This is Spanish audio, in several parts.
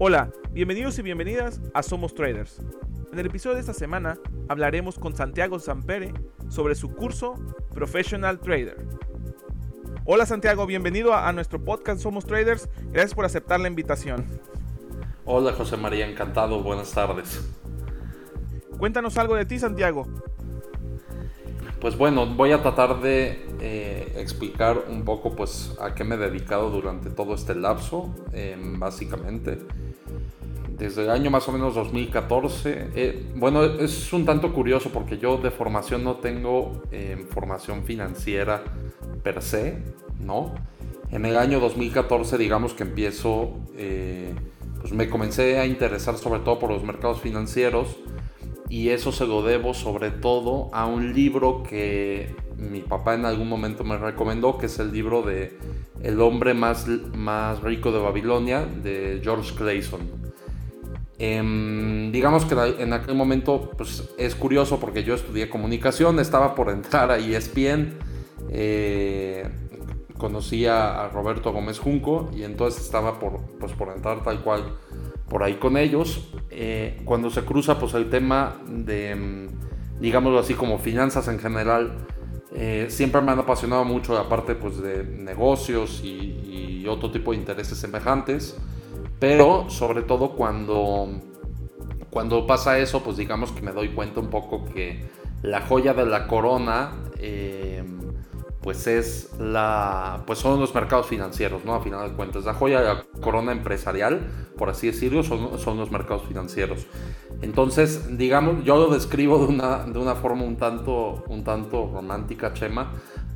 Hola, bienvenidos y bienvenidas a Somos Traders. En el episodio de esta semana hablaremos con Santiago Zampere sobre su curso Professional Trader. Hola Santiago, bienvenido a, nuestro podcast Somos Traders. Gracias por aceptar la invitación. Hola José María, encantado. Buenas tardes. Cuéntanos algo de ti, Santiago. Pues bueno, voy a tratar de eh, explicar un poco pues a qué me he dedicado durante todo este lapso, em, básicamente desde el año más o menos 2014. Eh, bueno, es un tanto curioso porque yo de formación no tengo eh, formación financiera per se, ¿no? En el año 2014, digamos que empiezo, eh, pues me comencé a interesar sobre todo por los mercados financieros y eso se lo debo sobre todo a un libro que mi papá en algún momento me recomendó, que es el libro de El hombre más, más rico de Babilonia, de George Clayson. Em, digamos que en aquel momento pues, es curioso porque yo estudié comunicación, estaba por entrar a ESPN, eh, conocí a, Roberto Gómez Junco y entonces estaba por, pues, por entrar tal cual por ahí con ellos. Eh, cuando se cruza pues, el tema de, em, digámoslo así, como finanzas en general, eh, siempre me han apasionado mucho la parte pues, de negocios y, y otro tipo de intereses semejantes. Pero sobre todo cuando, cuando pasa eso, pues digamos que me doy cuenta un poco que la joya de la corona, eh, pues es la, pues son los mercados financieros, ¿no? A final de cuentas, la joya de la corona empresarial, por así decirlo, son, son los mercados financieros. Entonces, digamos, yo lo describo de una, de una forma un tanto, un tanto romántica, Chema,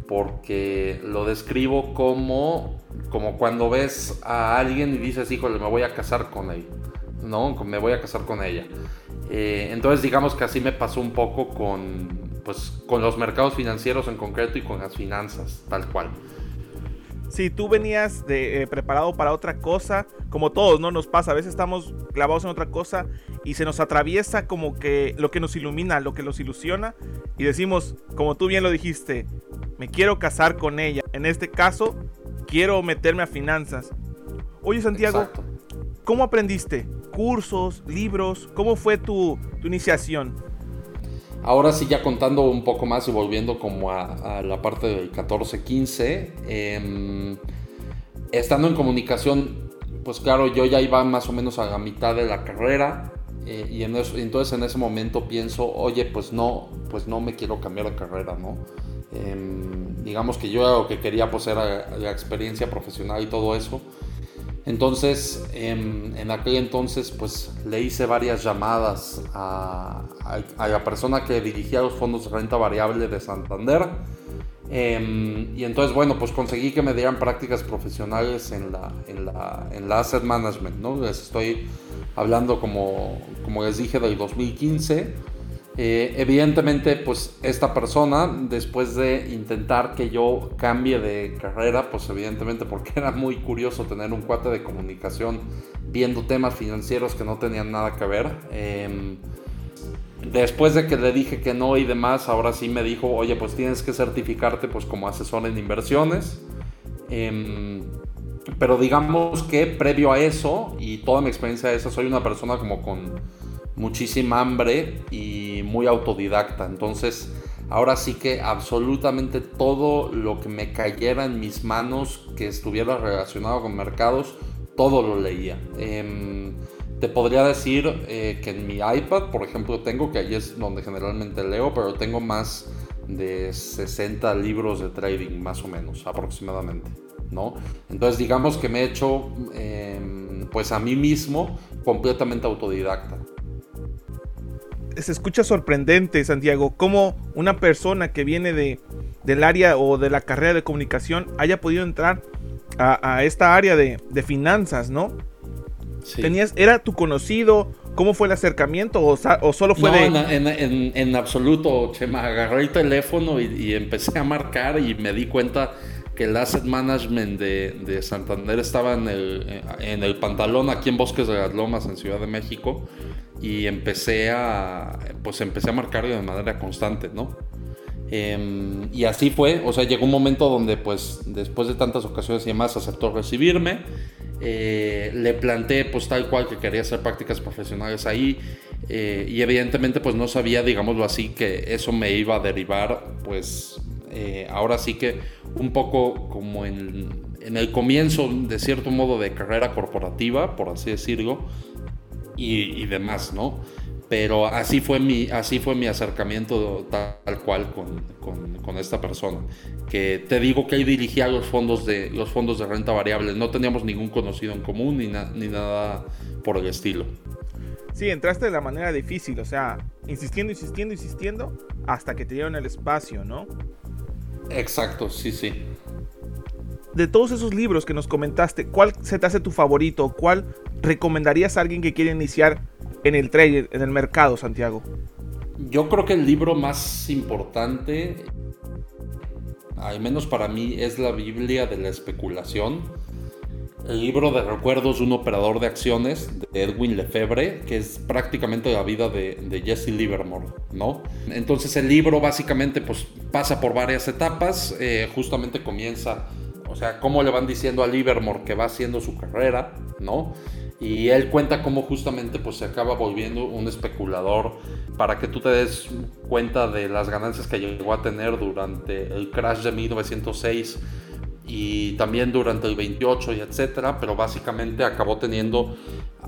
porque lo describo como, como cuando ves a alguien y dices, híjole, me voy a casar con él, ¿no? Me voy a casar con ella. Eh, entonces digamos que así me pasó un poco con, pues, con los mercados financieros en concreto y con las finanzas, tal cual. Si tú venías de, eh, preparado para otra cosa, como todos, ¿no? Nos pasa, a veces estamos clavados en otra cosa y se nos atraviesa como que lo que nos ilumina, lo que nos ilusiona y decimos, como tú bien lo dijiste, me quiero casar con ella. En este caso, quiero meterme a finanzas. Oye, Santiago, ¿cómo aprendiste? ¿Cursos, libros? ¿Cómo fue tu, iniciación? Ahora sí, ya contando un poco más y volviendo como a, la parte del 14-15, em, estando en comunicación, pues claro, yo ya iba más o menos a la mitad de la carrera eh, y en entonces en ese momento pienso, oye, pues no, pues no me quiero cambiar de carrera, ¿no? Em, digamos que yo lo que quería pues era la experiencia profesional y todo eso. Entonces, em, en aquel entonces, pues le hice varias llamadas a, la persona que dirigía los fondos de renta variable de Santander. Em, y entonces, bueno, pues conseguí que me dieran prácticas profesionales en la, en la, en la asset management, ¿no? Les estoy hablando, como, como les dije, del 2015. Eh, evidentemente, pues esta persona, después de intentar que yo cambie de carrera, pues evidentemente porque era muy curioso tener un cuate de comunicación viendo temas financieros que no tenían nada que ver. Em, después de que le dije que no y demás, ahora sí me dijo, oye, pues tienes que certificarte pues como asesor en inversiones. Em, pero digamos que previo a eso y toda mi experiencia de eso, soy una persona como con muchísima hambre y muy autodidacta. Entonces, ahora sí que absolutamente todo lo que me cayera en mis manos que estuviera relacionado con mercados, todo lo leía. Em, te podría decir eh, que en mi iPad, por ejemplo, tengo, que ahí es donde generalmente leo, pero tengo más de 60 libros de trading, más o menos, aproximadamente. ¿no? Entonces digamos que me he hecho em, pues a mí mismo completamente autodidacta se escucha sorprendente, Santiago, cómo una persona que viene de, del área o de la carrera de comunicación haya podido entrar a, esta área de, finanzas, ¿no? Tenías, ¿Era tu conocido? ¿Cómo fue el acercamiento? ¿O, solo fue de.? En, en, absoluto, Chema. Agarré el teléfono y, empecé a marcar y me di cuenta que el asset management de, de Santander estaba en el, pantalón aquí en Bosques de las Lomas, en Ciudad de México y empecé a, pues empecé a marcarlo de manera constante, ¿no? Em, y así fue, o sea, llegó un momento donde pues después de tantas ocasiones y demás aceptó recibirme eh, le planteé pues tal cual que quería hacer prácticas profesionales ahí eh, y evidentemente pues no sabía, digámoslo así, que eso me iba a derivar pues eh, ahora sí que un poco como en, el comienzo de cierto modo de carrera corporativa, por así decirlo, y, demás, ¿no? Pero así fue mi, así fue mi acercamiento tal, cual con, con, esta persona. Que te digo que ahí dirigía los fondos de, los fondos de renta variable. No teníamos ningún conocido en común ni, ni nada por el estilo. Sí, entraste de la manera difícil, o sea, insistiendo, insistiendo, insistiendo, hasta que te dieron el espacio, ¿no? Exacto, sí, sí. De todos esos libros que nos comentaste, ¿cuál se te hace tu favorito? ¿Cuál recomendarías a alguien que quiere iniciar en el trader, en el mercado, Santiago? Yo creo que el libro más importante, al menos para mí, es la Biblia de la especulación el libro de recuerdos de un operador de acciones de Edwin Lefebvre, que es prácticamente la vida de, Jesse Livermore, ¿no? Entonces el libro básicamente pues pasa por varias etapas, eh, justamente comienza, o sea, cómo le van diciendo a Livermore que va haciendo su carrera, ¿no? Y él cuenta cómo justamente pues se acaba volviendo un especulador para que tú te des cuenta de las ganancias que llegó a tener durante el crash de 1906 y también durante el 28 y etcétera, pero básicamente acabó teniendo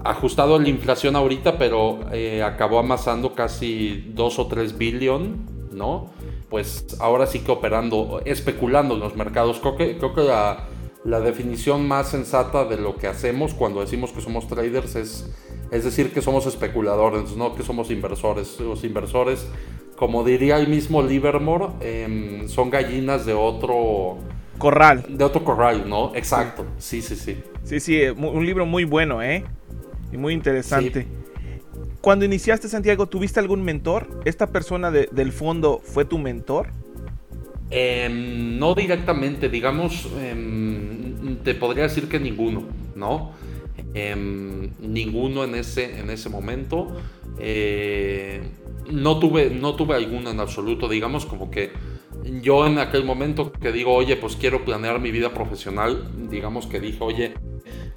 ajustado la inflación ahorita, pero eh, acabó amasando casi 2 o 3 billón, ¿no? Pues ahora sí que operando, especulando en los mercados. Creo que, creo que la, la definición más sensata de lo que hacemos cuando decimos que somos traders es, es decir que somos especuladores, no que somos inversores. Los inversores, como diría el mismo Livermore, em, son gallinas de otro Corral. De otro corral, ¿no? Exacto. Sí, sí, sí. Sí, sí, eh, un libro muy bueno, ¿eh? Y muy interesante. Cuando iniciaste, Santiago, ¿tuviste algún mentor? ¿Esta persona del fondo fue tu mentor? Em, no directamente, digamos, em, te podría decir que ninguno, ¿no? Em, ninguno en ese, en ese momento. Eh, no, tuve, no tuve alguno en absoluto, digamos, como que yo en aquel momento que digo, oye, pues quiero planear mi vida profesional, digamos que dije, oye,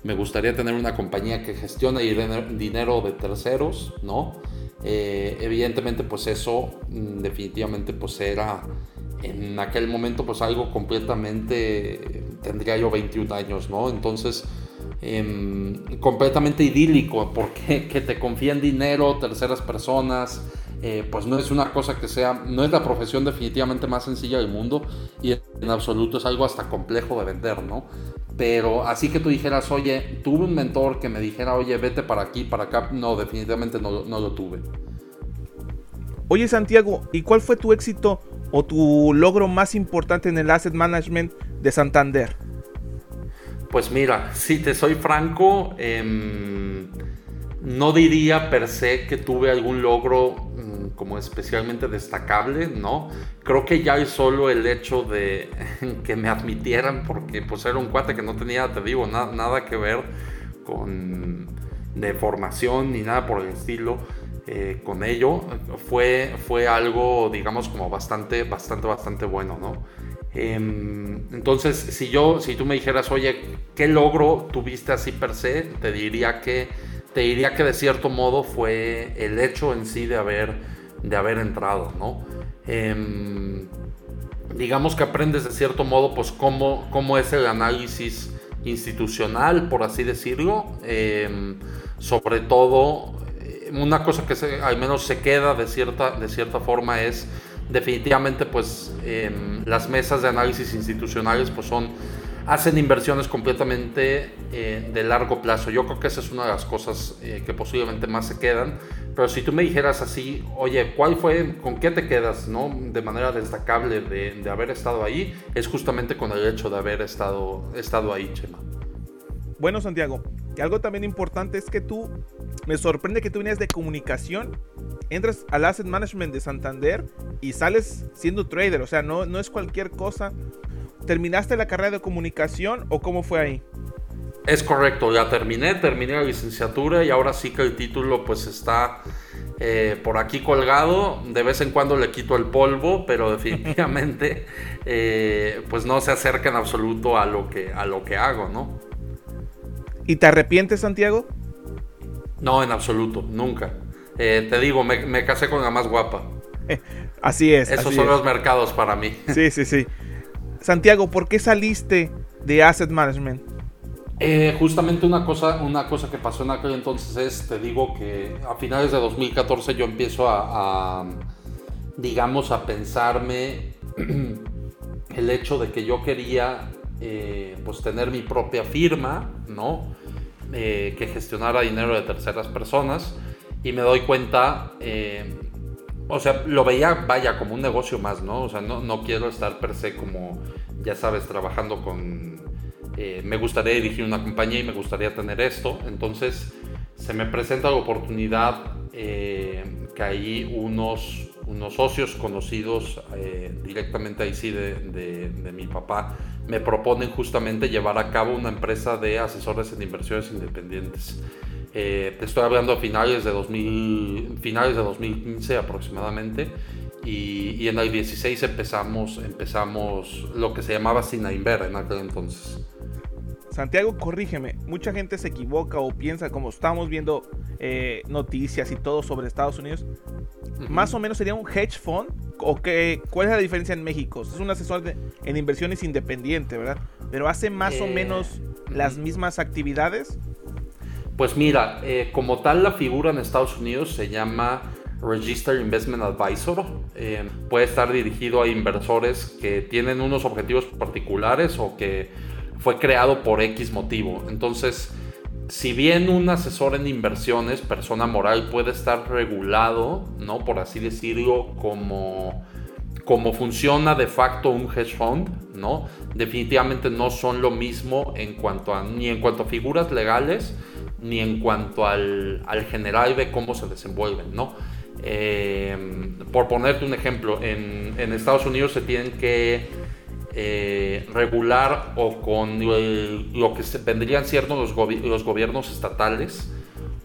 me gustaría tener una compañía que gestione dinero de terceros, ¿no? Eh, evidentemente, pues eso mm, definitivamente pues era en aquel momento pues algo completamente, tendría yo 21 años, ¿no? Entonces, em, completamente idílico, porque que te confíen dinero, terceras personas, eh, pues no es una cosa que sea, no es la profesión definitivamente más sencilla del mundo y en absoluto es algo hasta complejo de vender, ¿no? Pero así que tú dijeras, oye, tuve un mentor que me dijera, oye, vete para aquí, para acá, no, definitivamente no, no lo tuve. Oye Santiago, ¿y cuál fue tu éxito o tu logro más importante en el asset management de Santander? Pues mira, si te soy franco, em, no diría per se que tuve algún logro como especialmente destacable, ¿no? Creo que ya es solo el hecho de que me admitieran, porque pues era un cuate que no tenía, te digo, nada que ver con de formación ni nada por el estilo. Eh, con ello fue, fue algo digamos como bastante bastante bastante bueno no em, entonces si yo si tú me dijeras oye qué logro tuviste así per se te diría que te diría que de cierto modo fue el hecho en sí de haber de haber entrado, ¿no? Em, digamos que aprendes de cierto modo, pues, cómo, cómo es el análisis institucional, por así decirlo. Em, sobre todo, eh, una cosa que al menos se queda de cierta, de cierta forma es definitivamente, pues, em, las mesas de análisis institucionales, pues, son hacen inversiones completamente eh, de largo plazo. Yo creo que esa es una de las cosas eh, que posiblemente más se quedan. Pero si tú me dijeras así, oye, ¿cuál fue, con qué te quedas, no? De manera destacable de, haber estado ahí, es justamente con el hecho de haber estado, estado ahí, Chema. Bueno, Santiago, y algo también importante es que tú, me sorprende que tú vienes de comunicación, entras al Asset Management de Santander y sales siendo trader, o sea, no, no es cualquier cosa. ¿Terminaste la carrera de comunicación o cómo fue ahí? Es correcto, ya terminé, terminé la licenciatura y ahora sí que el título pues está eh, por aquí colgado. De vez en cuando le quito el polvo, pero definitivamente eh, pues no se acerca en absoluto a lo que, a lo que hago, ¿no? ¿Y te arrepientes, Santiago? No, en absoluto, nunca. Eh, te digo, me, casé con la más guapa. así es. Esos son los mercados para mí. Sí, sí, sí. Santiago, ¿por qué saliste de Asset Management? Eh, justamente una cosa, una cosa que pasó en aquel entonces es, te digo que a finales de 2014 yo empiezo a, digamos, a pensarme el hecho de que yo quería, eh, pues, tener mi propia firma, ¿no? Eh, que gestionara dinero de terceras personas y me doy cuenta, o sea, lo veía, vaya, como un negocio más, ¿no? O sea, no, no quiero estar per se como, ya sabes, trabajando con eh, me gustaría dirigir una compañía y me gustaría tener esto. Entonces se me presenta la oportunidad eh, que hay unos, unos socios conocidos eh, directamente ahí sí de, de, mi papá me proponen justamente llevar a cabo una empresa de asesores en inversiones independientes. Te estoy hablando a finales de, 2000, finales de 2015 aproximadamente. Y, y, en el 16 empezamos, empezamos lo que se llamaba Sinainver en aquel entonces. Santiago, corrígeme, mucha gente se equivoca o piensa, como estamos viendo eh, noticias y todo sobre Estados Unidos, más o menos sería un hedge fund. ¿O qué, ¿Cuál es la diferencia en México? Es un asesor en inversiones independiente, ¿verdad? Pero hace más o eh, menos las mismas actividades. Pues mira, eh, como tal la figura en Estados Unidos se llama Registered Investment Advisor. puede estar dirigido a inversores que tienen unos objetivos particulares o que fue creado por X motivo. Entonces, si bien un asesor en inversiones, persona moral, puede estar regulado, ¿no? Por así decirlo, como, como funciona de facto un hedge fund, ¿no? Definitivamente no son lo mismo en cuanto a, ni en cuanto a figuras legales, ni en cuanto al, general de cómo se desenvuelven, ¿no? Eh, por ponerte un ejemplo, en, Estados Unidos se tienen que eh, regular o con lo que vendrían siendo los, los, gobiernos estatales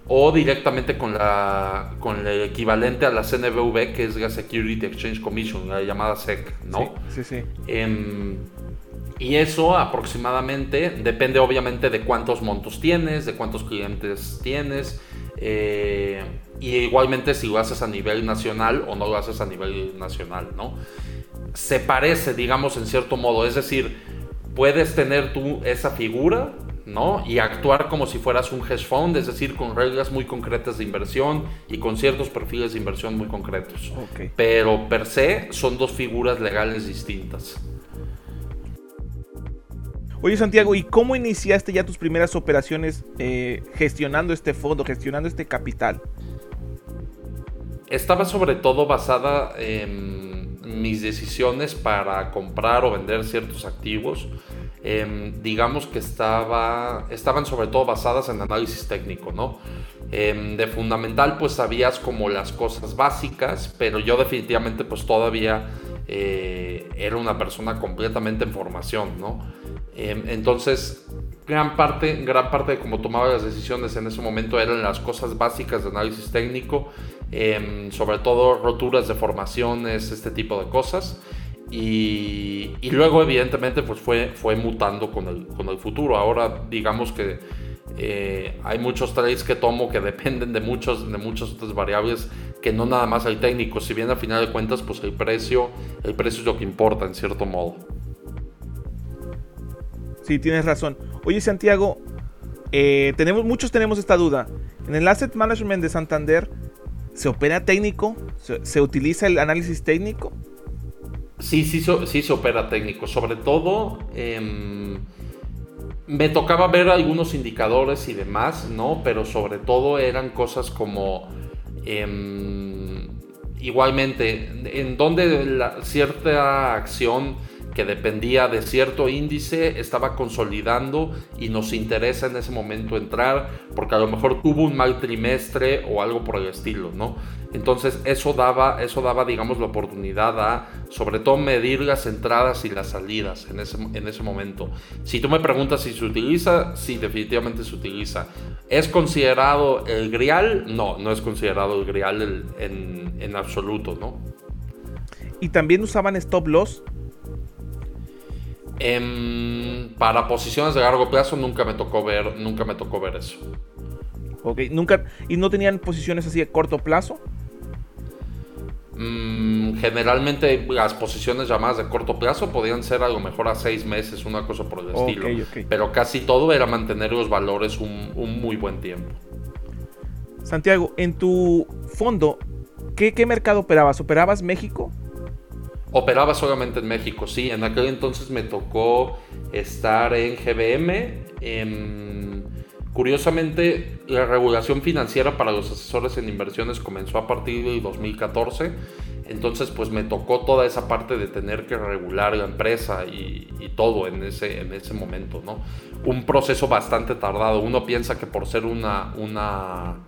o directamente con, la, con el equivalente a la CNBV que es la Security Exchange Commission, la llamada SEC, ¿no? Sí, sí. Em, y eso aproximadamente depende obviamente de cuántos montos tienes, de cuántos clientes tienes. Eh, y igualmente si lo haces a nivel nacional o no lo haces a nivel nacional, ¿no? se parece, digamos, en cierto modo. Es decir, puedes tener tú esa figura, ¿no? Y actuar como si fueras un hedge fund, es decir, con reglas muy concretas de inversión y con ciertos perfiles de inversión muy concretos. Pero per se son dos figuras legales distintas. Oye Santiago, ¿y cómo iniciaste ya tus primeras operaciones eh, gestionando este fondo, gestionando este capital? Estaba sobre todo basada en mis decisiones para comprar o vender ciertos activos, em, digamos que estaba, estaban sobre todo basadas en análisis técnico, ¿no? Em, de fundamental pues sabías como las cosas básicas, pero yo definitivamente pues todavía eh, era una persona completamente en formación, ¿no? Em, entonces gran parte, gran parte de cómo tomaba las decisiones en ese momento eran las cosas básicas de análisis técnico, sobre todo roturas de formaciones, este tipo de cosas. Y, luego evidentemente pues fue, fue mutando con el, con el futuro. Ahora digamos que eh, hay muchos trades que tomo que dependen de, muchos, de muchas otras variables que no nada más el técnico. Si bien a final de cuentas pues el precio, el precio es lo que importa en cierto modo. Sí, tienes razón. Oye, Santiago, eh, tenemos, muchos tenemos esta duda. En el Asset Management de Santander, ¿se opera técnico? ¿Se, utiliza el análisis técnico? Sí, sí, sí se opera técnico. Sobre todo, em, me tocaba ver algunos indicadores y demás, ¿no? Pero sobre todo eran cosas como... Em, igualmente, en donde la, cierta acción que dependía de cierto índice estaba consolidando y nos interesa en ese momento entrar porque a lo mejor tuvo un mal trimestre o algo por el estilo, ¿no? Entonces eso daba, eso daba digamos la oportunidad a sobre todo medir las entradas y las salidas en ese, en ese momento. Si tú me preguntas si se utiliza, sí, definitivamente se utiliza. ¿Es considerado el grial? No, no es considerado el grial en, en absoluto, ¿no? ¿Y también usaban stop loss? Em, para posiciones de largo plazo nunca me tocó ver, nunca me tocó ver eso. Ok, nunca. ¿Y no tenían posiciones así de corto plazo? Mm, generalmente las posiciones llamadas de corto plazo podían ser a lo mejor a seis meses, una cosa por el estilo. Pero casi todo era mantener los valores un, muy buen tiempo. Santiago, en tu fondo, ¿qué, ¿qué, mercado operabas? ¿Operabas México? Operaba solamente en México, sí. En aquel entonces me tocó estar en GBM, en Curiosamente, la regulación financiera para los asesores en inversiones comenzó a partir del 2014. Entonces, pues me tocó toda esa parte de tener que regular la empresa y, todo en ese, en ese momento, ¿no? Un proceso bastante tardado. Uno piensa que por ser una, una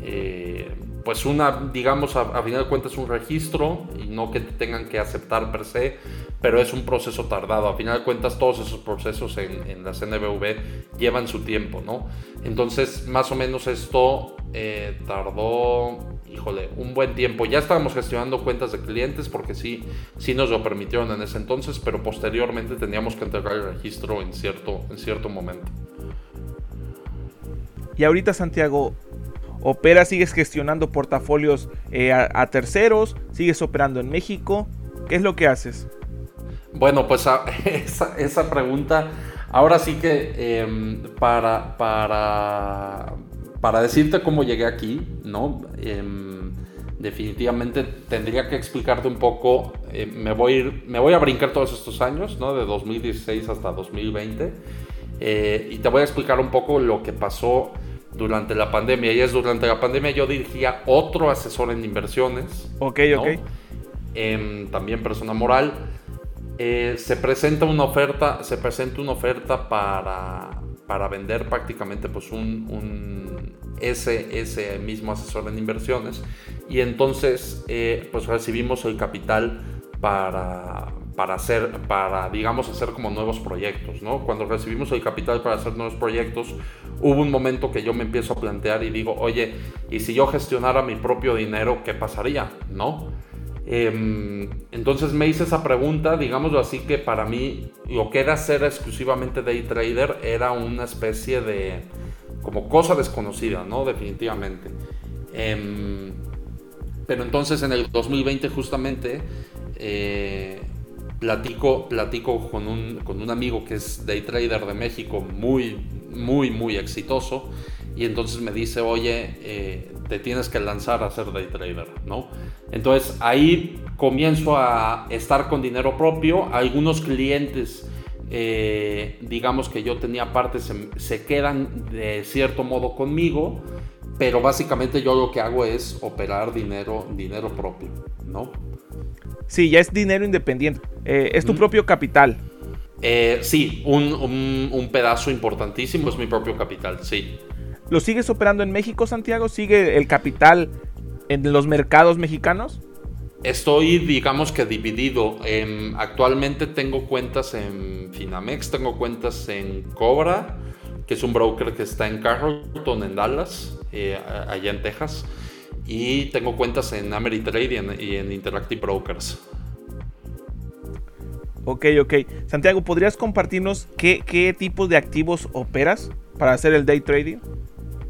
eh, pues una, digamos, a, final de cuentas un registro y no que te tengan que aceptar per se, pero es un proceso tardado. A final de cuentas todos esos procesos en, en la CNBV llevan su tiempo, ¿no? Entonces, más o menos esto eh, tardó, híjole, un buen tiempo. Ya estábamos gestionando cuentas de clientes porque sí, sí nos lo permitieron en ese entonces, pero posteriormente teníamos que entregar el registro en cierto, en cierto momento. Y ahorita, Santiago, opera, sigues gestionando portafolios eh, a, terceros, sigues operando en México. ¿Qué es lo que haces? Bueno, pues esa, pregunta, ahora sí que em, para, para, para decirte cómo llegué aquí, ¿no? Em, definitivamente tendría que explicarte un poco, eh, me, voy a ir, me voy a brincar todos estos años, ¿no? De 2016 hasta 2020, eh, y te voy a explicar un poco lo que pasó durante la pandemia. Y es durante la pandemia yo dirigía otro asesor en inversiones. Ok, ok. Em, también persona moral. Eh, se presenta una oferta, se presenta una oferta para, para vender prácticamente pues un, un ese, ese, mismo asesor en inversiones. Y entonces eh, pues recibimos el capital para, para hacer, para, digamos, hacer como nuevos proyectos, ¿no? Cuando recibimos el capital para hacer nuevos proyectos, hubo un momento que yo me empiezo a plantear y digo, oye, ¿y si yo gestionara mi propio dinero, qué pasaría, no? Em, entonces me hice esa pregunta, digámoslo así, que para mí lo que era ser exclusivamente day trader era una especie de, como cosa desconocida, ¿no? Definitivamente. Em, pero entonces en el 2020 justamente eh, platico, platico con, un, con un amigo que es day trader de México, muy, muy, muy exitoso, y entonces me dice, oye, eh, te tienes que lanzar a ser day trader, ¿no? Entonces ahí comienzo a estar con dinero propio, algunos clientes... Eh, digamos que yo tenía partes, se, se quedan de cierto modo conmigo, pero básicamente yo lo que hago es operar dinero, dinero propio, ¿no? Sí, ya es dinero independiente. Eh, es tu propio capital. Eh, sí, un, pedazo importantísimo es mi propio capital, sí. ¿Lo sigues operando en México, Santiago? ¿Sigue el capital en los mercados mexicanos? Estoy, digamos que dividido. Em, actualmente tengo cuentas en Finamex, tengo cuentas en Cobra, que es un broker que está en Carrollton, en Dallas, eh, allá en Texas y tengo cuentas en Ameritrade y en, Interactive Brokers. Ok, ok. Santiago, ¿podrías compartirnos qué, qué tipos de activos operas para hacer el day trading?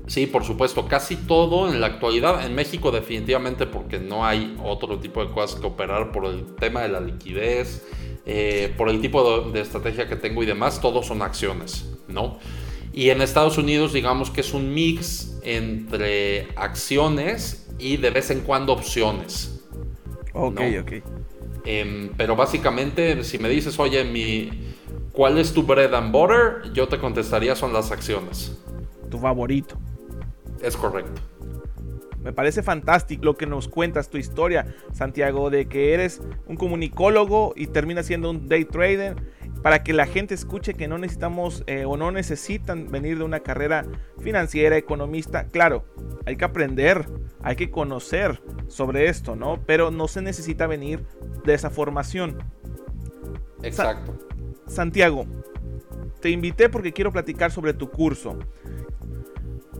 Sí, por supuesto, casi todo en la actualidad, en México definitivamente porque no hay otro tipo de cosas que operar por el tema de la liquidez, eh, por el tipo de, de, estrategia que tengo y demás, todos son acciones, ¿no? Y en Estados Unidos digamos que es un mix entre acciones y de vez en cuando opciones. Ok, ok. Em, pero básicamente, si me dices, oye, mi, ¿cuál es tu bread and butter? Yo te contestaría, son las acciones. Tu favorito. Es correcto. Me parece fantástico lo que nos cuentas, tu historia, Santiago, de que eres un comunicólogo y terminas siendo un day trader para que la gente escuche que no necesitamos eh, o no necesitan venir de una carrera financiera, economista. Claro, hay que aprender, hay que conocer sobre esto, ¿no? Pero no se necesita venir de esa formación. Exacto. Santiago, te invité porque quiero platicar sobre tu curso.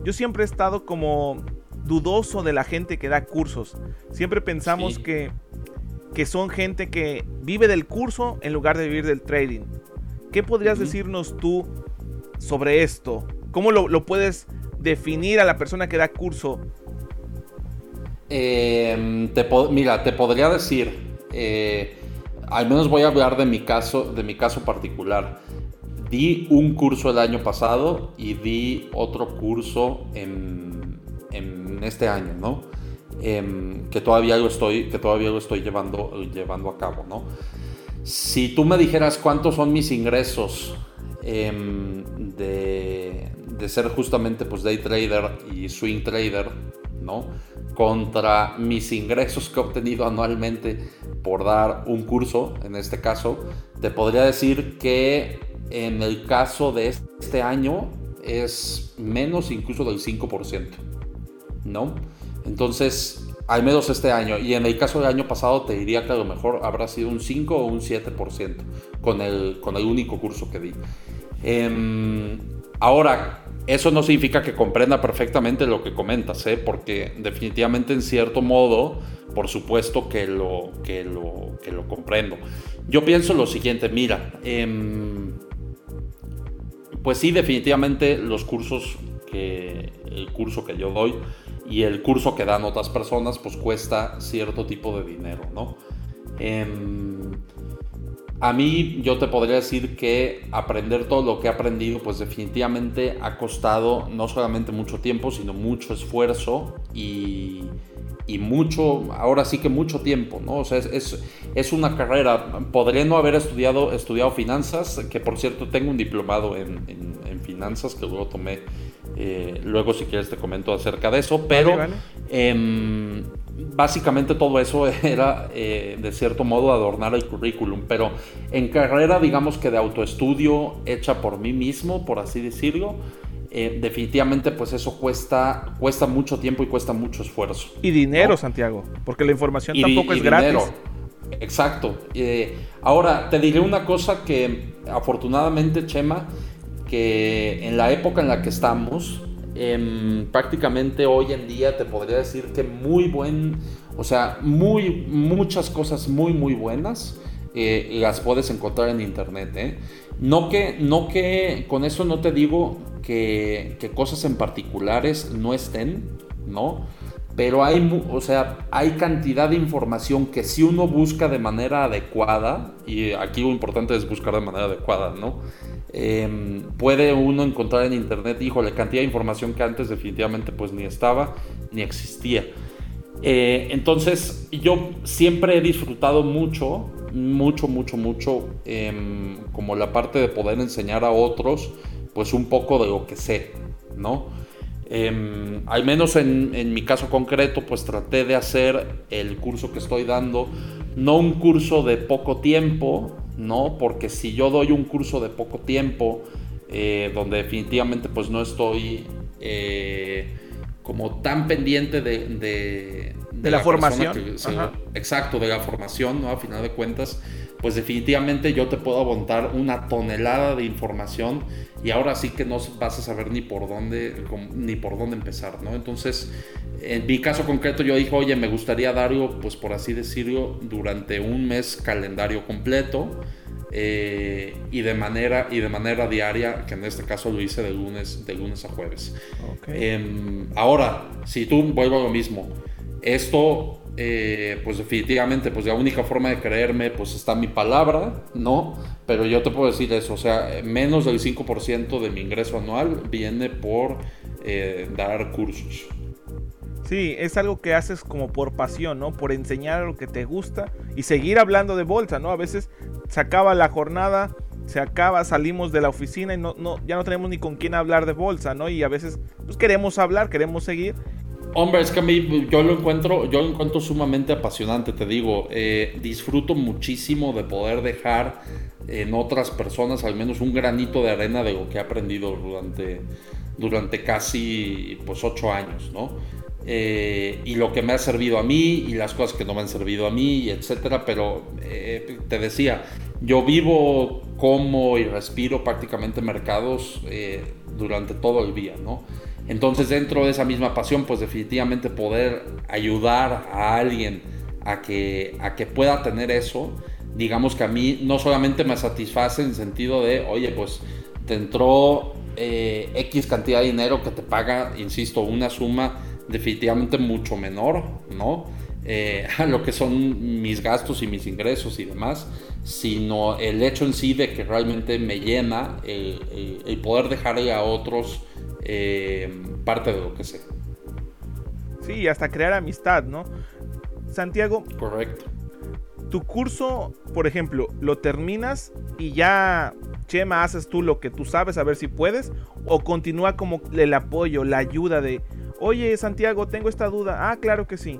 Yo siempre he estado como dudoso de la gente que da cursos. Siempre pensamos que que son gente que vive del curso en lugar de vivir del trading. ¿Qué podrías decirnos tú sobre esto? ¿Cómo lo, puedes definir a la persona que da curso? Em, mira, te podría decir, eh, al menos voy a hablar de mi caso, de mi caso particular. Di un curso el año pasado y di otro curso en, en este año, ¿no? Em, que todavía lo estoy, que todavía lo estoy llevando, llevando a cabo, ¿no? Si tú me dijeras cuántos son mis ingresos em, de, de, ser justamente pues day trader y swing trader, ¿no? Contra mis ingresos que he obtenido anualmente por dar un curso, en este caso, te podría decir que en el caso de este año es menos incluso del 5%, ¿no? Entonces, al menos este año. Y en el caso del año pasado te diría que a lo mejor habrá sido un 5 o un 7% con el, con el único curso que di. Em, ahora, eso no significa que comprenda perfectamente lo que comentas, ¿eh? porque definitivamente en cierto modo, por supuesto que lo, que lo, que lo comprendo. Yo pienso lo siguiente, mira, em, pues sí, definitivamente los cursos que el curso que yo doy y el curso que dan otras personas pues cuesta cierto tipo de dinero, ¿no? Em, a mí yo te podría decir que aprender todo lo que he aprendido pues definitivamente ha costado no solamente mucho tiempo sino mucho esfuerzo y, mucho, ahora sí que mucho tiempo, ¿no? O sea, es, es, una carrera. Podré no haber estudiado, estudiado finanzas, que por cierto tengo un diplomado en, en finanzas que luego tomé eh, luego, si quieres, te comento acerca de eso. Pero em, básicamente todo eso era, eh, de cierto modo, adornar el currículum. Pero en carrera, digamos que de autoestudio hecha por mí mismo, por así decirlo. Eh, definitivamente pues eso cuesta, cuesta mucho tiempo y cuesta mucho esfuerzo. Y dinero, Santiago, porque la información tampoco es gratis. Exacto. ahora, te diré una cosa que afortunadamente, Chema, que en la época en la que estamos, em, prácticamente hoy en día te podría decir que muy buen, o sea, muy, muchas cosas muy, muy buenas eh, las puedes encontrar en internet. ¿eh? No, que, no que con eso no te digo que, que cosas en particulares no estén, ¿no? Pero hay, o sea, hay cantidad de información que si uno busca de manera adecuada, y aquí lo importante es buscar de manera adecuada, ¿no? Em, puede uno encontrar en internet, híjole, cantidad de información que antes definitivamente pues ni estaba ni existía. Eh, entonces yo siempre he disfrutado mucho, mucho, mucho, mucho, em, como la parte de poder enseñar a otros pues un poco de lo que sé, ¿no? Em, al menos en, en mi caso concreto pues traté de hacer el curso que estoy dando, no un curso de poco tiempo, ¿no? Porque si yo doy un curso de poco tiempo, eh, donde definitivamente pues no estoy eh, como tan pendiente de, de, la, formación. exacto, de la formación, ¿no? A final de cuentas, pues definitivamente yo te puedo aguantar una tonelada de información y ahora sí que no vas a saber ni por dónde, ni por dónde empezar, ¿no? Entonces, en mi caso concreto yo dije, oye, me gustaría darlo, pues por así decirlo, durante un mes calendario completo eh, y, de manera, y de manera diaria, que en este caso lo hice de lunes, de lunes a jueves. Em, ahora, si tú vuelvo a lo mismo, esto, eh, pues definitivamente, pues la única forma de creerme, pues está mi palabra, ¿no? Pero yo te puedo decir eso, o sea, menos del 5% de mi ingreso anual viene por eh, dar cursos. Sí, es algo que haces como por pasión, ¿no? Por enseñar lo que te gusta y seguir hablando de bolsa, ¿no? A veces se acaba la jornada, se acaba, salimos de la oficina y no, no, ya no tenemos ni con quién hablar de bolsa, ¿no? Y a veces pues queremos hablar, queremos seguir. Hombre, es que a mí yo lo encuentro, yo lo encuentro sumamente apasionante, te digo, eh, disfruto muchísimo de poder dejar en otras personas al menos un granito de arena de lo que he aprendido durante, durante casi pues ocho años, ¿no? Eh, y lo que me ha servido a mí y las cosas que no me han servido a mí, etcétera. Pero eh, te decía, yo vivo, como y respiro prácticamente mercados eh, durante todo el día, ¿no? Entonces, dentro de esa misma pasión, pues definitivamente poder ayudar a alguien a que, a que pueda tener eso, digamos que a mí no solamente me satisface en el sentido de, oye, pues te entró eh, X cantidad de dinero que te paga, insisto, una suma definitivamente mucho menor, ¿no? Eh, a lo que son mis gastos y mis ingresos y demás, sino el hecho en sí de que realmente me llena el, poder dejarle a otros eh, parte de lo que sé. Sí, hasta crear amistad, ¿no? Santiago. Correcto. Tu curso, por ejemplo, lo terminas y ya, Chema, haces tú lo que tú sabes, a ver si puedes, o continúa como el apoyo, la ayuda de, oye, Santiago, tengo esta duda. Ah, claro que sí.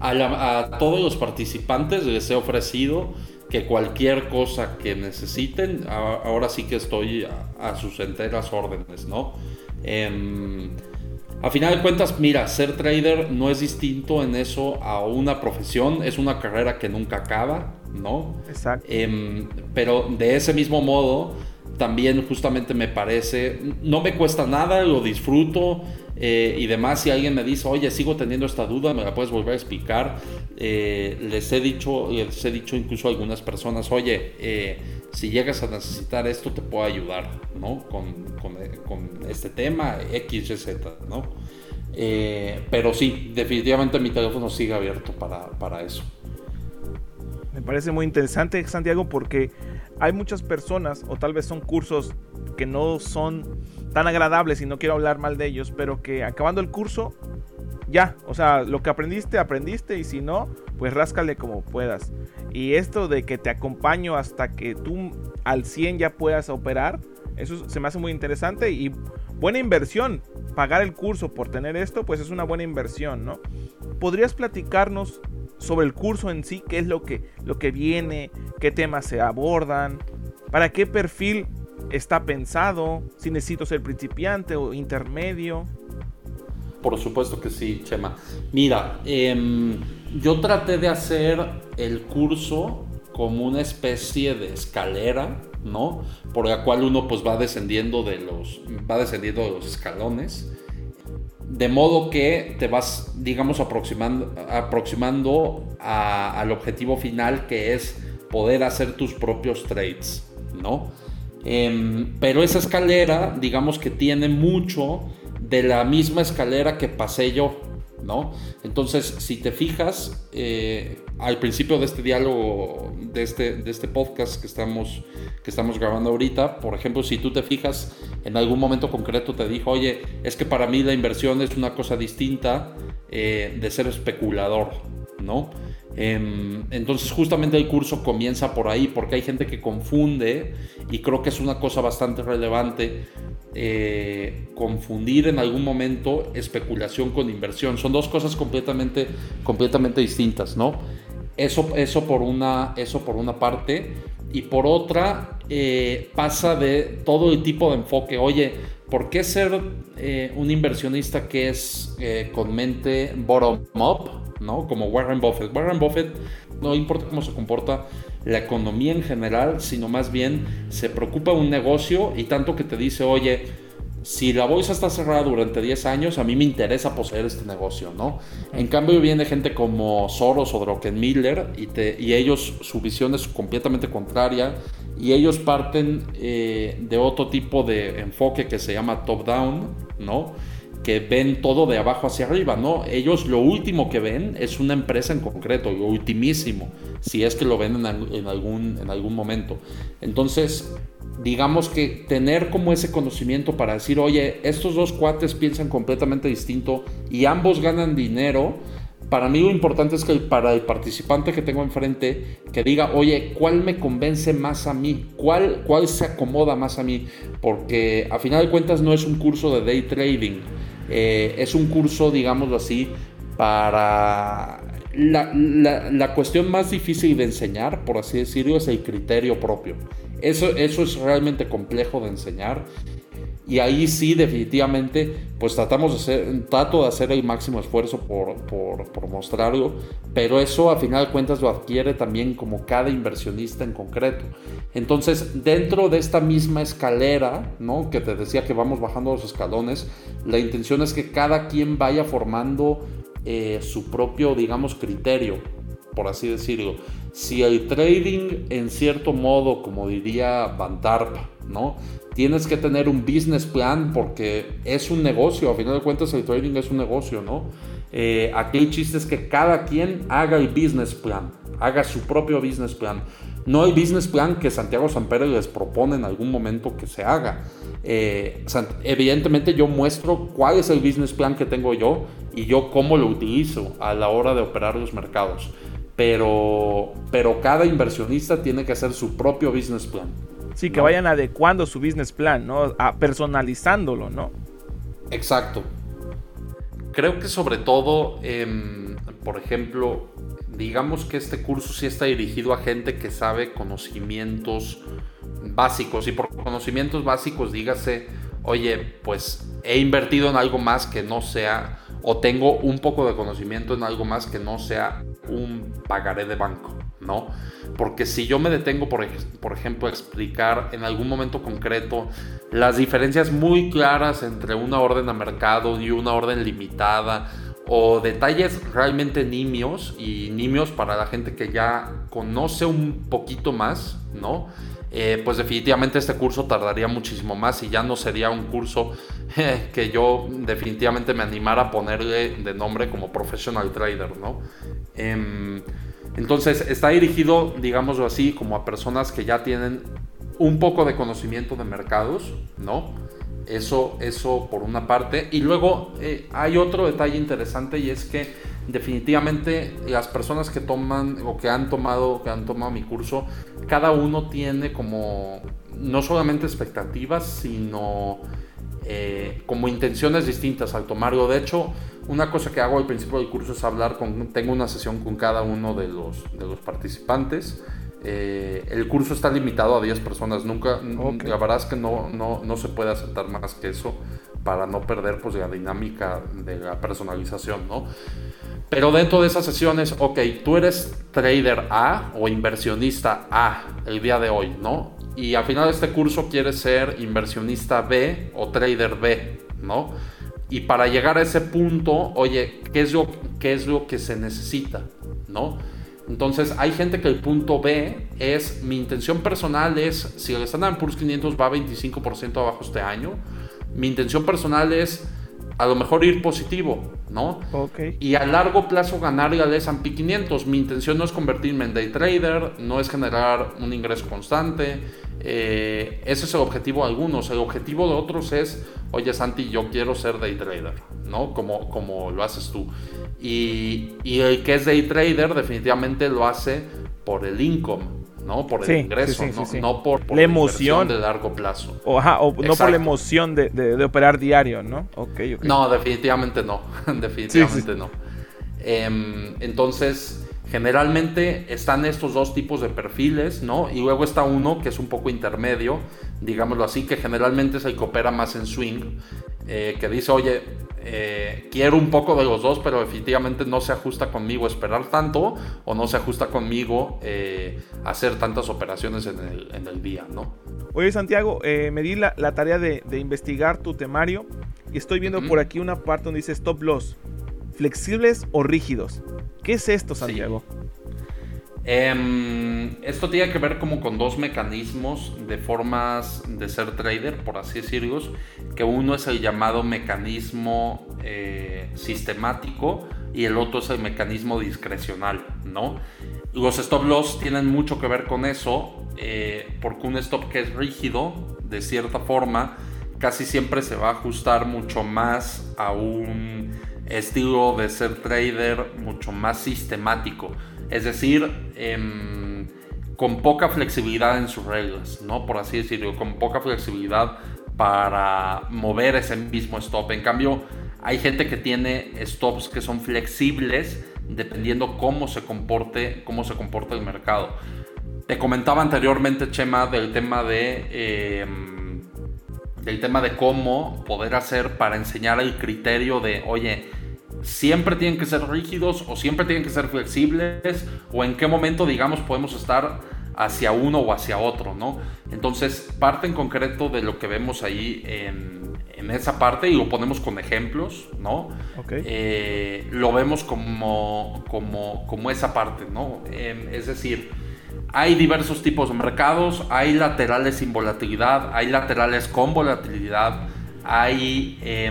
A, todos los participantes les he ofrecido que cualquier cosa que necesiten, ahora sí que estoy a, sus enteras órdenes, ¿no? Em, a final de cuentas, mira, ser trader no es distinto en eso a una profesión, es una carrera que nunca acaba, ¿no? Exacto. Em, pero de ese mismo modo, también justamente me parece, no me cuesta nada, lo disfruto eh, y demás. Si alguien me dice, oye, sigo teniendo esta duda, me la puedes volver a explicar. Eh, les he dicho, les he dicho incluso a algunas personas, oye, eh, si llegas a necesitar esto, te puedo ayudar, ¿no? Con, este tema, X, Z, ¿no? pero sí, definitivamente mi teléfono sigue abierto para, para eso. Me parece muy interesante, Santiago, porque hay muchas personas, o tal vez son cursos que no son tan agradables y no quiero hablar mal de ellos, pero que acabando el curso, ya, o sea, lo que aprendiste, aprendiste y si no, pues ráscale como puedas. Y esto de que te acompaño hasta que tú al 100 ya puedas operar, eso se me hace muy interesante y buena inversión. Pagar el curso por tener esto, pues es una buena inversión, ¿no? ¿Podrías platicarnos sobre el curso en sí, qué es lo que, lo que viene, qué temas se abordan, para qué perfil está pensado, si necesito ser principiante o intermedio. Por supuesto que sí, Chema. Mira, em, yo traté de hacer el curso como una especie de escalera, ¿no? Por la cual uno pues va descendiendo de los, va descendiendo de los escalones de modo que te vas, digamos, aproximando, aproximando al objetivo final que es poder hacer tus propios trades, ¿no? Em, pero esa escalera, digamos que tiene mucho de la misma escalera que pasé yo, Entonces, si te fijas, eh, al principio de este diálogo, de este, de este podcast que estamos, que estamos grabando ahorita, por ejemplo, si tú te fijas, en algún momento concreto te dijo, oye, es que para mí la inversión es una cosa distinta eh, de ser especulador, ¿no? Em, entonces justamente el curso comienza por ahí, porque hay gente que confunde, y creo que es una cosa bastante relevante, eh, confundir en algún momento especulación con inversión. Son dos cosas completamente, completamente distintas, ¿no? Eso, eso, por una, eso por una parte. Y por otra, eh, pasa de todo el tipo de enfoque. Oye, ¿por qué ser eh, un inversionista que es con mente bottom-up? ¿no? Como Warren Buffett. Warren Buffett no importa cómo se comporta la economía en general, sino más bien se preocupa un negocio y tanto que te dice, oye, si la bolsa está cerrada durante 10 años, a mí me interesa poseer este negocio, ¿no? En cambio viene gente como Soros o Druckenmiller y, y ellos, su visión es completamente contraria y ellos parten eh, de otro tipo de enfoque que se llama top-down, ¿no? Que ven todo de abajo hacia arriba, ¿no? Ellos lo último que ven es una empresa en concreto, lo ultimísimo, si es que lo ven en, algún, en algún momento. Entonces, digamos que tener como ese conocimiento para decir, oye, estos dos cuates piensan completamente distinto y ambos ganan dinero, para mí lo importante es que para el participante que tengo enfrente, que diga, oye, ¿cuál me convence más a mí? ¿Cuál, ¿Cuál se acomoda más a mí? Porque a final de cuentas no es un curso de day trading eh, es un curso, digámoslo así, para... La, cuestión más difícil de enseñar, por así decirlo, es el criterio propio. Eso, eso es realmente complejo de enseñar y ahí sí, definitivamente, pues tratamos de hacer, trato de hacer el máximo esfuerzo por, por, mostrarlo, pero eso a final de cuentas lo adquiere también como cada inversionista en concreto. Entonces, dentro de esta misma escalera, ¿no? Que te decía que vamos bajando los escalones, la intención es que cada quien vaya formando eh, su propio, digamos, criterio, por así decirlo. si el trading en cierto modo, como diría Van Tarp, ¿no? Tienes que tener un business plan porque es un negocio, a final de cuentas el trading es un negocio, ¿no? Eh, aquí el chiste es que cada quien haga el business plan, haga su propio business plan. No el business plan que Santiago Sampere les propone en algún momento que se haga. Eh, evidentemente yo muestro cuál es el business plan que tengo yo y yo cómo lo utilizo a la hora de operar los mercados. Pero, pero cada inversionista tiene que hacer su propio business plan. Sí, que vayan adecuando su business plan, ¿no? A personalizándolo, ¿no? Exacto. Creo que sobre todo, em, por ejemplo, digamos que este curso sí está dirigido a gente que sabe conocimientos básicos. Y por conocimientos básicos, dígase, oye, pues he invertido en algo más que no sea, o tengo un poco de conocimiento en algo más que no sea un pagaré de banco, ¿no? Porque si yo me detengo, por, ejemplo, a explicar en algún momento concreto las diferencias muy claras entre una orden a mercado y una orden limitada, o detalles realmente nimios y nimios para la gente que ya conoce un poquito más, ¿no? Eh, pues definitivamente este curso tardaría muchísimo más y ya no sería un curso que yo definitivamente me animara a ponerle de nombre como professional trader, ¿no? Em, entonces está dirigido, digámoslo así, como a personas que ya tienen un poco de conocimiento de mercados, ¿no? Eso, eso por una parte. Y luego eh, hay otro detalle interesante y es que definitivamente las personas que toman o que han tomado, que han tomado mi curso, cada uno tiene como no solamente expectativas, sino eh, como intenciones distintas al tomarlo. De hecho, una cosa que hago al principio del curso es hablar con, tengo una sesión con cada uno de los, de los participantes. Eh, el curso está limitado a 10 personas, nunca, la verdad es que no, no, no se puede aceptar más que eso para no perder pues la dinámica de la personalización, ¿no? Pero dentro de esas sesiones, ok, tú eres trader A o inversionista A el día de hoy, ¿no? Y al final de este curso quieres ser inversionista B o trader B, ¿no? Y para llegar a ese punto, oye, ¿qué es lo, qué es lo que se necesita, ¿no? Entonces hay gente que el punto B es, mi intención personal es, si el Standard Poor's 500 va 25% abajo este año, mi intención personal es a lo mejor ir positivo, ¿no? Ok. Y a largo plazo ganar al S&P 500. Mi intención no es convertirme en day trader, no es generar un ingreso constante. Eh, ese es el objetivo de algunos. El objetivo de otros es, oye Santi, yo quiero ser day trader, ¿no? Como, como lo haces tú. Y, y el que es day trader definitivamente lo hace por el income ¿no? Por el ingreso, no, por, la emoción de largo plazo. O, no por la emoción de, operar diario, ¿no? Okay, No, definitivamente no. definitivamente no. Em, entonces, generalmente están estos dos tipos de perfiles, ¿no? Y luego está uno que es un poco intermedio, digámoslo así, que generalmente es el que opera más en swing, eh, que dice, oye, eh, quiero un poco de los dos, pero definitivamente no se ajusta conmigo esperar tanto o no se ajusta conmigo eh, hacer tantas operaciones en el, día, ¿no? Oye, Santiago, me di la, tarea de, investigar tu temario y estoy viendo por aquí una parte donde dice stop loss, flexibles o rígidos. ¿Qué es esto, Santiago? Em, esto tiene que ver como con dos mecanismos de formas de ser trader, por así decirlo, que uno es el llamado mecanismo eh, sistemático y el otro es el mecanismo discrecional, ¿no? Los stop loss tienen mucho que ver con eso, eh, porque un stop que es rígido, de cierta forma, casi siempre se va a ajustar mucho más a un estilo de ser trader mucho más sistemático es decir, em, con poca flexibilidad en sus reglas, ¿no? Por así decirlo, con poca flexibilidad para mover ese mismo stop. En cambio, hay gente que tiene stops que son flexibles dependiendo cómo se comporte, cómo se comporta el mercado. Te comentaba anteriormente, Chema, del tema de em, del tema de cómo poder hacer para enseñar el criterio de, oye, siempre tienen que ser rígidos o siempre tienen que ser flexibles o en qué momento, digamos, podemos estar hacia uno o hacia otro, ¿no? Entonces, parte en concreto de lo que vemos ahí en, en esa parte y lo ponemos con ejemplos, ¿no? Eh, lo vemos como, como, como, esa parte, ¿no? Em, es decir, hay diversos tipos de mercados, hay laterales sin volatilidad, hay laterales con volatilidad, hay eh,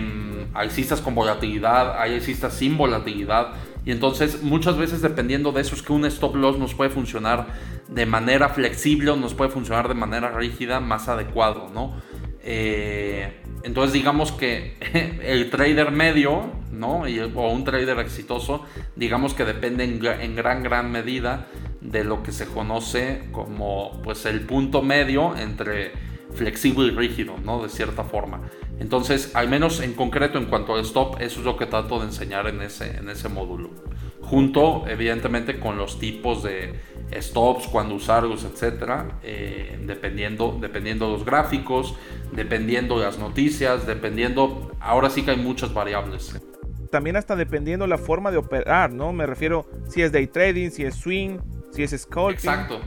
alcistas con volatilidad, hay alcistas sin volatilidad. Y entonces muchas veces dependiendo de eso es que un stop loss nos puede funcionar de manera flexible o nos puede funcionar de manera rígida más adecuado, ¿no? Eh, entonces digamos que el trader medio, ¿no? o un trader exitoso, digamos que depende en, gran, gran medida de lo que se conoce como pues el punto medio entre flexible y rígido, ¿no? De cierta forma. Entonces, al menos en concreto en cuanto al stop, eso es lo que trato de enseñar en ese, en ese módulo. Junto, evidentemente, con los tipos de stops, cuándo usarlos, etcétera, eh, dependiendo, dependiendo los gráficos, dependiendo las noticias, dependiendo. Ahora sí que hay muchas variables. También hasta dependiendo la forma de operar, ¿no? Me refiero si es day trading, si es swing, si es scalping. Exacto.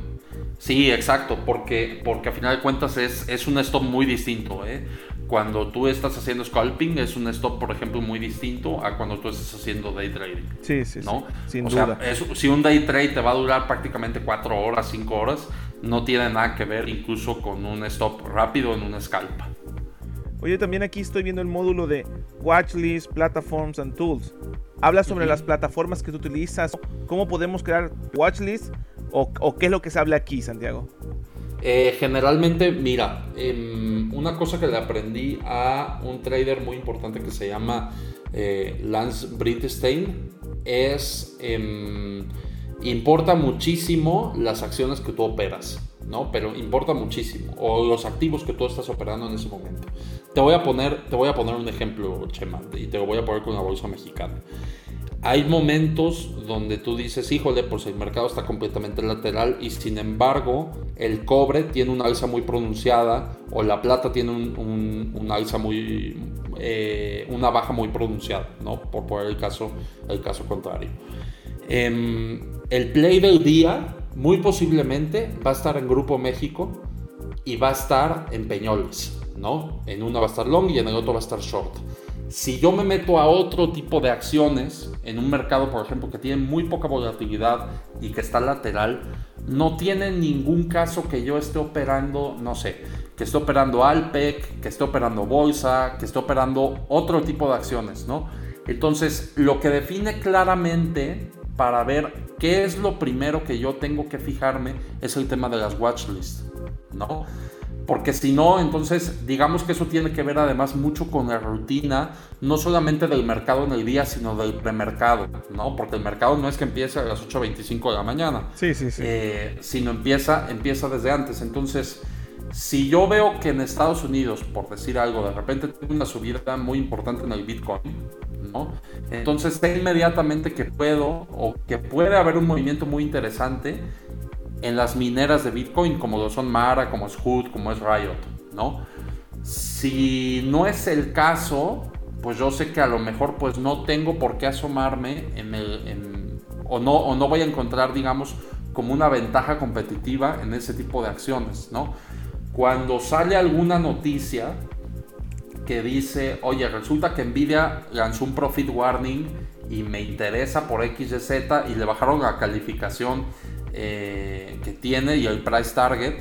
Sí, exacto, porque, porque a final de cuentas es, es un stop muy distinto. ¿eh? Cuando tú estás haciendo scalping es un stop, por ejemplo, muy distinto a cuando tú estás haciendo day trading. Sí, sí, ¿no? sin duda. si un day trade te va a durar prácticamente 4 horas, 5 horas, no tiene nada que ver incluso con un stop rápido en una scalp. Oye, también aquí estoy viendo el módulo de Watchlist, Platforms and Tools. Habla sobre las plataformas que tú utilizas, cómo podemos crear Watchlist o, qué es lo que se habla aquí, Santiago. Eh, generalmente, mira, em, una cosa que le aprendí a un trader muy importante que se llama eh, Lance Britstein es, em, importa muchísimo las acciones que tú operas, ¿no? Pero importa muchísimo, o los activos que tú estás operando en ese momento. Te voy a poner, te voy a poner un ejemplo, Chema, y te lo voy a poner con la bolsa mexicana hay momentos donde tú dices, híjole, pues el mercado está completamente lateral y sin embargo el cobre tiene una alza muy pronunciada o la plata tiene un, alza muy, eh, una baja muy pronunciada, ¿no? Por poner el caso, el caso contrario. Em, el play del día muy posiblemente va a estar en Grupo México y va a estar en Peñoles, ¿no? En uno va a estar long y en el otro va a estar short. Si yo me meto a otro tipo de acciones en un mercado, por ejemplo, que tiene muy poca volatilidad y que está lateral, no tiene ningún caso que yo esté operando, no sé, que esté operando Alpec, que esté operando Bolsa, que esté operando otro tipo de acciones, ¿no? Entonces, lo que define claramente para ver qué es lo primero que yo tengo que fijarme es el tema de las watchlists, ¿no? Porque si no, entonces digamos que eso tiene que ver además mucho con la rutina, no solamente del mercado en el día, sino del premercado, ¿no? Porque el mercado no es que empiece a las 8.25 de la mañana, sí, sí, sí. Eh, sino empieza, empieza desde antes. Entonces, si yo veo que en Estados Unidos, por decir algo, de repente tiene una subida muy importante en el Bitcoin, ¿no? Entonces sé inmediatamente que puedo o que puede haber un movimiento muy interesante en las mineras de Bitcoin, como lo son Mara, como es Hood, como es Riot, ¿no? Si no es el caso, pues yo sé que a lo mejor pues no tengo por qué asomarme en el, o, no, o no voy a encontrar, digamos, como una ventaja competitiva en ese tipo de acciones, ¿no? Cuando sale alguna noticia que dice, oye, resulta que Nvidia lanzó un profit warning y me interesa por XYZ y le bajaron la calificación eh, que tiene y el price target.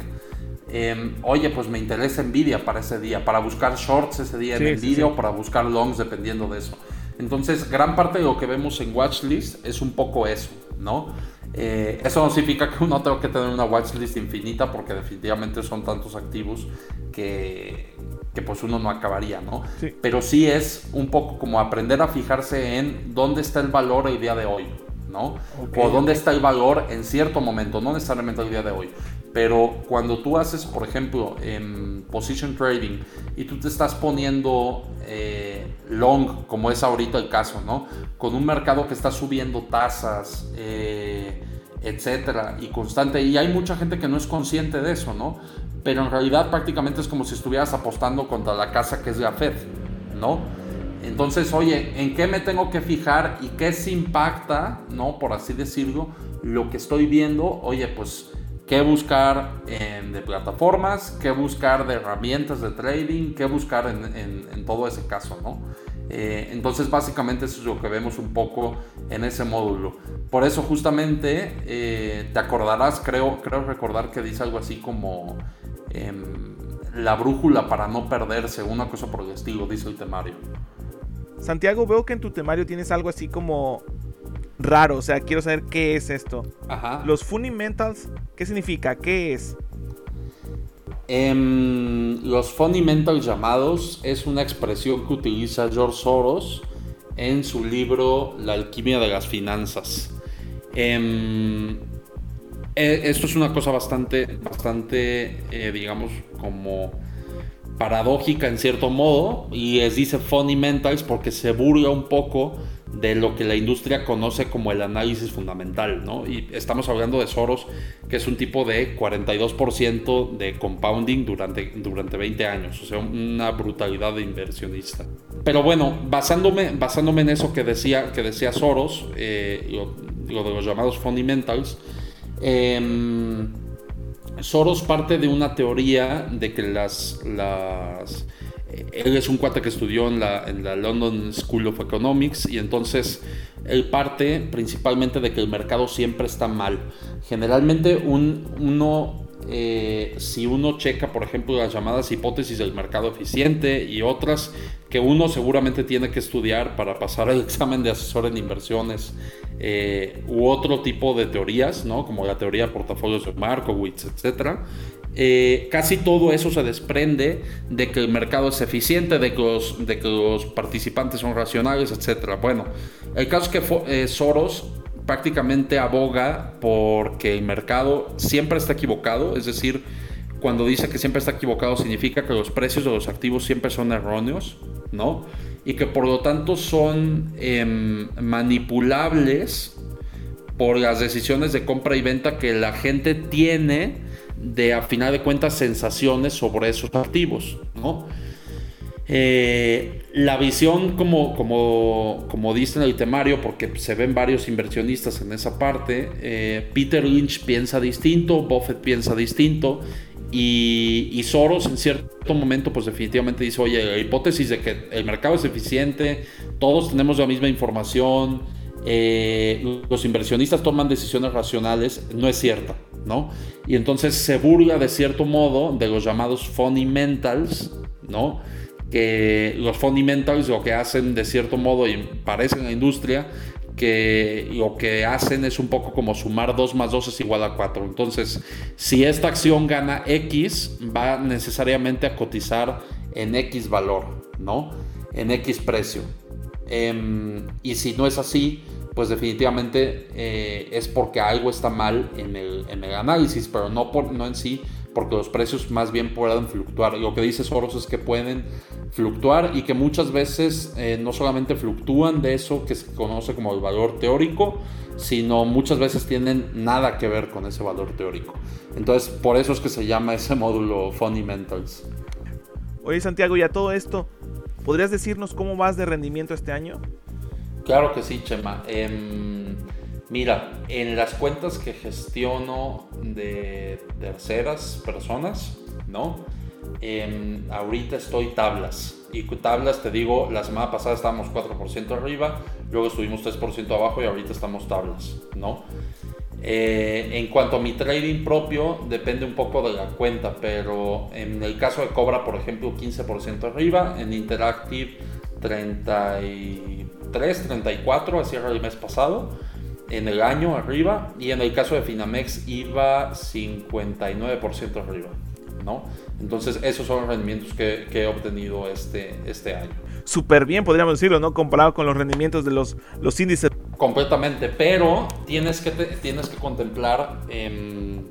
Em, oye, pues me interesa Nvidia para ese día, para buscar shorts ese día en Nvidia o para buscar longs dependiendo de eso. Entonces, gran parte de lo que vemos en watchlist es un poco eso, ¿no? Eh, eso no significa que uno tenga que tener una watchlist infinita porque definitivamente son tantos activos que, que pues uno no acabaría, ¿no? Pero sí es un poco como aprender a fijarse en dónde está el valor el día de hoy, ¿no? O dónde está el valor en cierto momento, no necesariamente el día de hoy. Pero cuando tú haces, por ejemplo, en position trading y tú te estás poniendo eh, long, como es ahorita el caso, ¿no? Con un mercado que está subiendo tasas, eh, etcétera, y constante, y hay mucha gente que no es consciente de eso, ¿no? Pero en realidad prácticamente es como si estuvieras apostando contra la casa que es la Fed, ¿no? Entonces, oye, ¿en qué me tengo que fijar y qué se impacta, no, por así decirlo, lo que estoy viendo? Oye, pues, qué buscar de plataformas, qué buscar de herramientas de trading, qué buscar en, todo ese caso, ¿no? Eh, entonces básicamente eso es lo que vemos un poco en ese módulo. Por eso justamente eh, te acordarás, creo, creo recordar que dice algo así como em, la brújula para no perderse, una cosa por el estilo, dice el temario. Santiago, veo que en tu temario tienes algo así como raro, o sea, quiero saber qué es esto. Ajá. Los fundamentals, ¿qué significa? ¿Qué es? Em, los fundamentals llamados es una expresión que utiliza George Soros en su libro La alquimia de las finanzas. Em, e, esto es una cosa bastante, bastante, eh, digamos, como paradójica en cierto modo y les dice fundamentals porque se burla un poco de lo que la industria conoce como el análisis fundamental, ¿no? Y estamos hablando de Soros, que es un tipo de 42% de compounding durante, durante 20 años, o sea, una brutalidad de inversionista. Pero bueno, basándome, basándome en eso que decía, que decía Soros, eh, de los llamados fundamentals, em, Soros parte de una teoría de que las él es un cuate que estudió en la, en la, London School of Economics y entonces él parte principalmente de que el mercado siempre está mal. Generalmente un, uno, eh, si uno checa, por ejemplo, las llamadas hipótesis del mercado eficiente y otras que uno seguramente tiene que estudiar para pasar el examen de asesor en inversiones eh, u otro tipo de teorías, ¿no? como la teoría de portafolios de Markowitz, etcétera, eh, casi todo eso se desprende de que el mercado es eficiente, de que los, participantes son racionales, etc. Bueno, el caso es que eh, Soros prácticamente aboga porque el mercado siempre está equivocado, es decir, cuando dice que siempre está equivocado significa que los precios de los activos siempre son erróneos, ¿no? Y que por lo tanto son em, manipulables por las decisiones de compra y venta que la gente tiene de a final de cuentas sensaciones sobre esos activos, ¿no? Eh, la visión, como, como, como dice en el temario, porque se ven varios inversionistas en esa parte, eh, Peter Lynch piensa distinto, Buffett piensa distinto, y, Soros en cierto momento, pues definitivamente dice, oye, la hipótesis de que el mercado es eficiente, todos tenemos la misma información, eh, los inversionistas toman decisiones racionales, no es cierta, ¿no? Y entonces se burla de cierto modo de los llamados fundamentals, ¿no? Que los fundamentals lo que hacen de cierto modo, y parece en la industria, que lo que hacen es un poco como sumar 2 más 2 es igual a 4. Entonces, si esta acción gana X, va necesariamente a cotizar en X valor, ¿no? En X precio. Em, y si no es así, pues definitivamente eh, es porque algo está mal en el, análisis, pero no, por, no en sí, porque los precios más bien pueden fluctuar. Lo que dice Soros es que pueden fluctuar y que muchas veces eh, no solamente fluctúan de eso que se conoce como el valor teórico, sino muchas veces tienen nada que ver con ese valor teórico. Entonces, por eso es que se llama ese módulo Fundamentals. Oye, Santiago, y a todo esto, ¿podrías decirnos cómo vas de rendimiento este año? Claro que sí, Chema. Em, mira, en las cuentas que gestiono de terceras personas, ¿no? Em, ahorita estoy tablas. Y tablas, te digo, la semana pasada estábamos 4% arriba, luego estuvimos 3% abajo y ahorita estamos tablas, ¿no? Eh, en cuanto a mi trading propio, depende un poco de la cuenta, pero en el caso de Cobra, por ejemplo, 15% arriba, en Interactive 33, 34, así era el mes pasado, en el año arriba, y en el caso de Finamex iba 59% arriba, ¿no? Entonces esos son los rendimientos que, he obtenido este, este año. Súper bien, podríamos decirlo, ¿no? Comparado con los rendimientos de los, los índices. Completamente, pero tienes que, tienes que contemplar, em,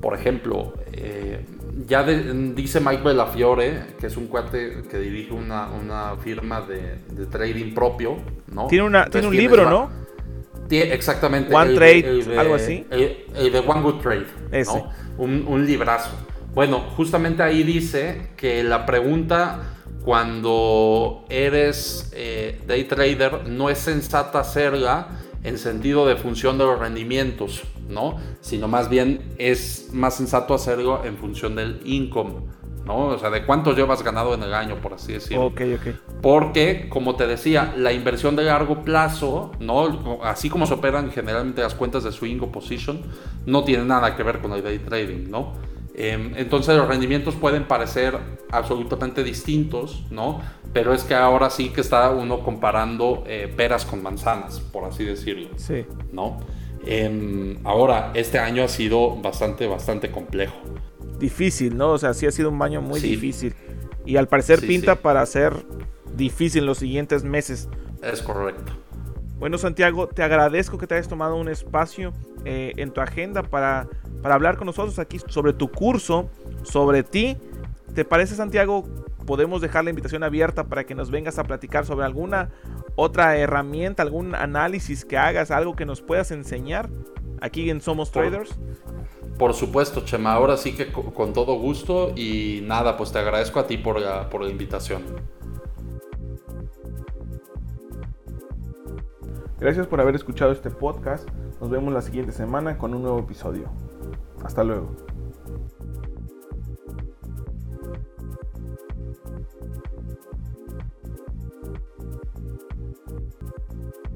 por ejemplo, eh, ya dice Mike Bellafiore, que es un cuate que dirige una, firma de, trading propio, ¿no? Tiene, una, tiene un libro, ¿no? exactamente. One Trade, algo así. El, de One Good Trade, ¿no? Un, librazo. Bueno, justamente ahí dice que la pregunta cuando eres eh, day trader no es sensata hacerla en sentido de función de los rendimientos, ¿no? Sino más bien es más sensato hacerlo en función del income, ¿no? O sea, de cuánto llevas ganado en el año, por así decirlo. Ok, ok. Porque, como te decía, la inversión de largo plazo, ¿no? Así como se operan generalmente las cuentas de swing o position, no tiene nada que ver con el day trading, ¿no? Em, entonces los rendimientos pueden parecer absolutamente distintos, ¿no? Pero es que ahora sí que está uno comparando eh, peras con manzanas, por así decirlo. Sí. ¿No? Em, ahora, este año ha sido bastante, bastante complejo. Difícil, ¿no? O sea, sí ha sido un año muy difícil. Y al parecer pinta para ser difícil en los siguientes meses. Es correcto. Bueno, Santiago, te agradezco que te hayas tomado un espacio eh, en tu agenda para para hablar con nosotros aquí sobre tu curso, sobre ti. ¿Te parece, Santiago? Podemos dejar la invitación abierta para que nos vengas a platicar sobre alguna otra herramienta, algún análisis que hagas, algo que nos puedas enseñar aquí en Somos Traders. Por, supuesto, Chema. Ahora sí que con, todo gusto y nada, pues te agradezco a ti por por la invitación. Gracias por haber escuchado este podcast. Nos vemos la siguiente semana con un nuevo episodio. Hasta luego.